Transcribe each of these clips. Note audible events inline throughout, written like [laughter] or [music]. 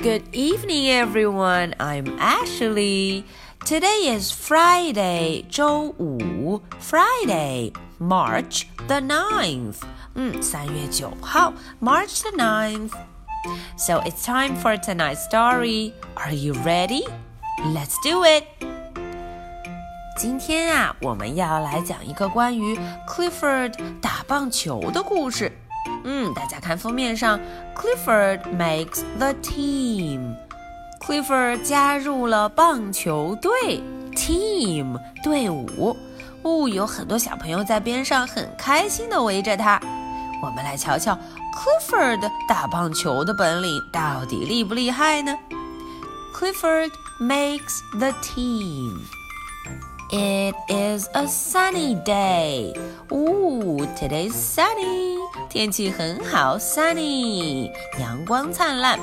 Good evening, everyone. I'm Ashley. Today is Friday, 周五 Friday, March the 9th. 嗯，三月九号 March the 9th. So it's time for tonight's story. Are you ready? Let's do it. 今天啊，我们要来讲一个关于 Clifford 打棒球的故事。 嗯，大家看封面上，Clifford makes the team。Clifford 加入了棒球队，team 队伍。哦，有很多小朋友在边上很开心的围着他。我们来瞧瞧 Clifford 打棒球的本领到底厉不厉害呢？Clifford makes the team。It is a sunny day. Ooh, today's sunny. 天气很好，sunny，阳光灿烂。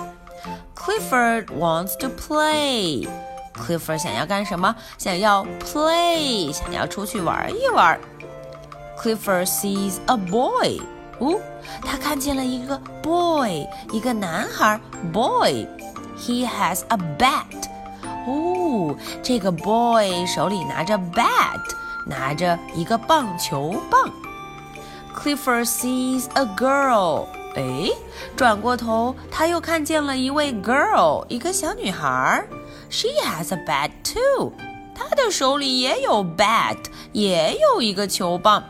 Clifford wants to play. Clifford 想要干什么？想要 play，想要出去玩一玩。Clifford sees a boy. 哦，他看见了一个 boy，一个男孩，boy。He has a bat. 哦，这个 boy 手里拿着 bat，拿着一个棒球棒。Clifford sees a girl，哎，转过头，他又看见了一位 girl，一个小女孩。She has a bat too，她的手里也有 bat，也有一个球棒。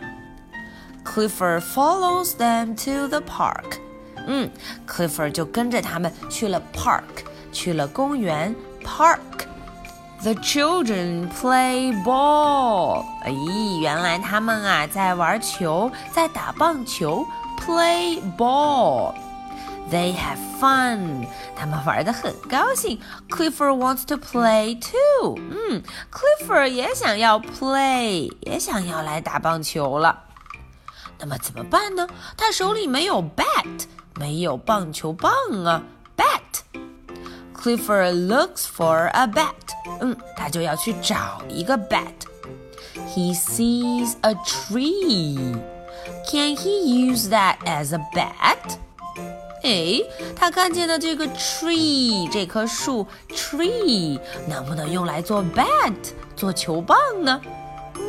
Clifford follows them to the park，嗯，Clifford 就跟着他们去了 park，去了公园 park。The children play ball。哎，原来他们啊在玩球，在打棒球，play ball。They have fun。他们玩的很高兴。Clifford wants to play too。嗯，Clifford 也想要 play，也想要来打棒球了。那么怎么办呢？他手里没有 bat，没有棒球棒啊，bat。Clifford looks for a bat。嗯，他就要去找一个 bat。He sees a tree. Can he use that as a bat? 哎，他看见的这个 tree 这棵树 tree 能不能用来做 bat 做球棒呢？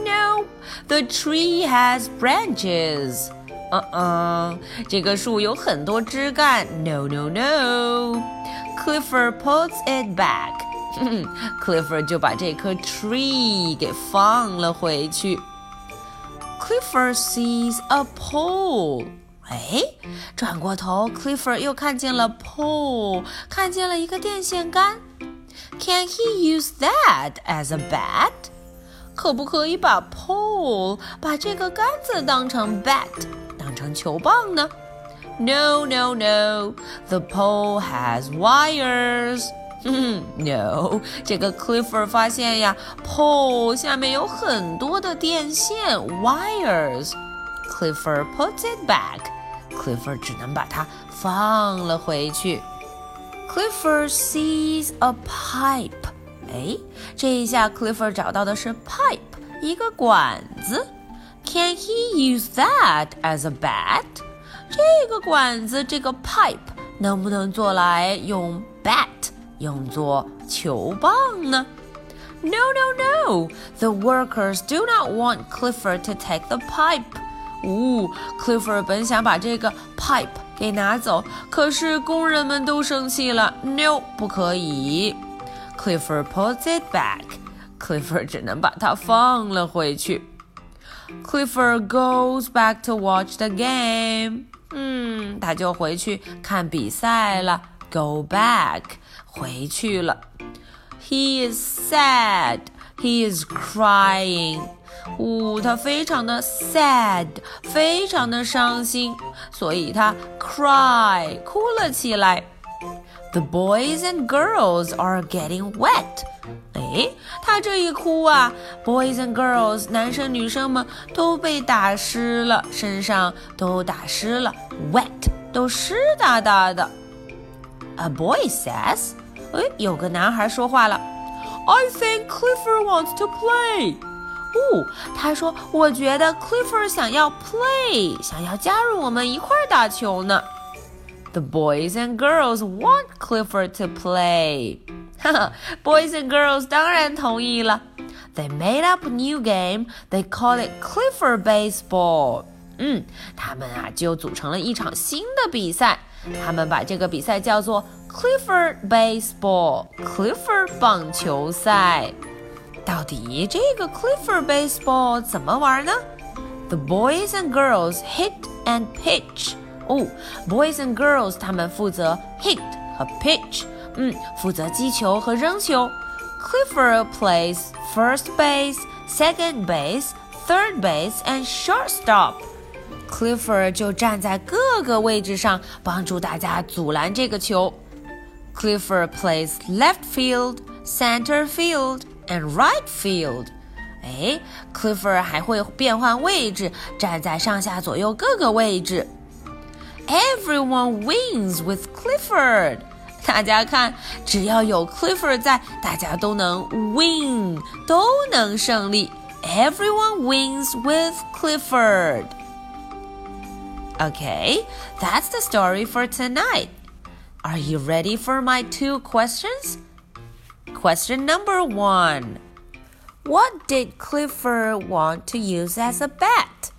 No, the tree has branches. 嗯嗯，这棵树有很多枝干。No, no, no. Clifford puts it back. [laughs] Clifford 就把这棵 tree 给放了回去。Clifford sees a pole。哎，转过头，Clifford 又看见了 pole，看见了一个电线杆。Can he use that as a bat？可不可以把 pole 把这个杆子当成 bat，当成球棒呢？No, no, no. The pole has wires. [laughs] 嗯，no，这个 Clifford 发现呀，pole 下面有很多的电线 wires。Clifford puts it back。Clifford 只能把它放了回去。Clifford sees a pipe。哎，这一下 Clifford 找到的是 pipe，一个管子。Can he use that as a bat？这个管子，这个 pipe 能不能做来用 bat？ 用作球棒呢？No, no, no! The workers do not want Clifford to take the pipe. 呜，Clifford 本想把这个 pipe 给拿走，可是工人们都生气了。No，不可以。Clifford puts it back. Clifford 只能把它放了回去。Clifford goes back to watch the game. 嗯，他就回去看比赛了。Go back. 回去了。He is sad. He is crying. 呜，他非常的 sad，非常的伤心，所以他 cry 哭了起来。The boys and girls are getting wet. 哎，他这一哭啊，boys and girls 男生女生们都被打湿了，身上都打湿了，wet 都湿哒哒的。A boy says. 哎，有个男孩说话了，I think Clifford wants to play。哦，他说，我觉得 Clifford 想要 play，想要加入我们一块儿打球呢。The boys and girls want Clifford to play. 哈哈 boys and girls 当然同意了。They made up a new game. They called it Clifford Baseball. 嗯，他们啊就组成了一场新的比赛。他们把这个比赛叫做 Clifford Baseball，Clifford 棒球赛。到底这个 Clifford Baseball 怎么玩呢？The boys and girls hit and pitch。哦，boys and girls 他们负责 hit 和 pitch，嗯，负责击球和扔球。Clifford plays first base, second base, third base, and shortstop. Clifford 就站在各个位置上，帮助大家阻拦这个球。Clifford plays left field, center field, and right field. 哎，Clifford 还会变换位置，站在上下左右各个位置。Everyone wins with Clifford. 大家看，只要有 Clifford 在，大家都能 win，都能胜利。Everyone wins with Clifford. Okay, that's the story for tonight. Are you ready for my two questions? Question number one What did Clifford want to use as a bat?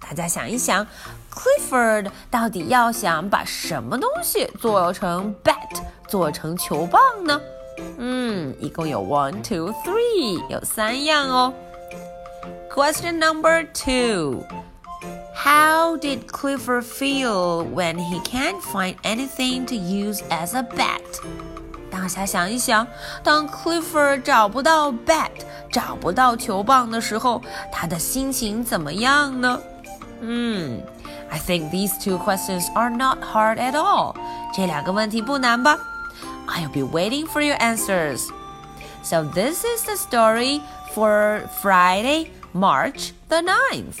大家想一想，Clifford 到底要想把什么东西做成 bat，做成球棒呢？嗯，一共有 one, two, three，有三样哦。Question number two. How did Clifford feel when he can't find anything to use as a bat? 大家想一想，当 Clifford 找不到 bat，找不到球棒的时候，他的心情怎么样呢？嗯，I think these two questions are not hard at all. 这两个问题不难吧？I'll be waiting for your answers. So this is the story for Friday, March the 9th.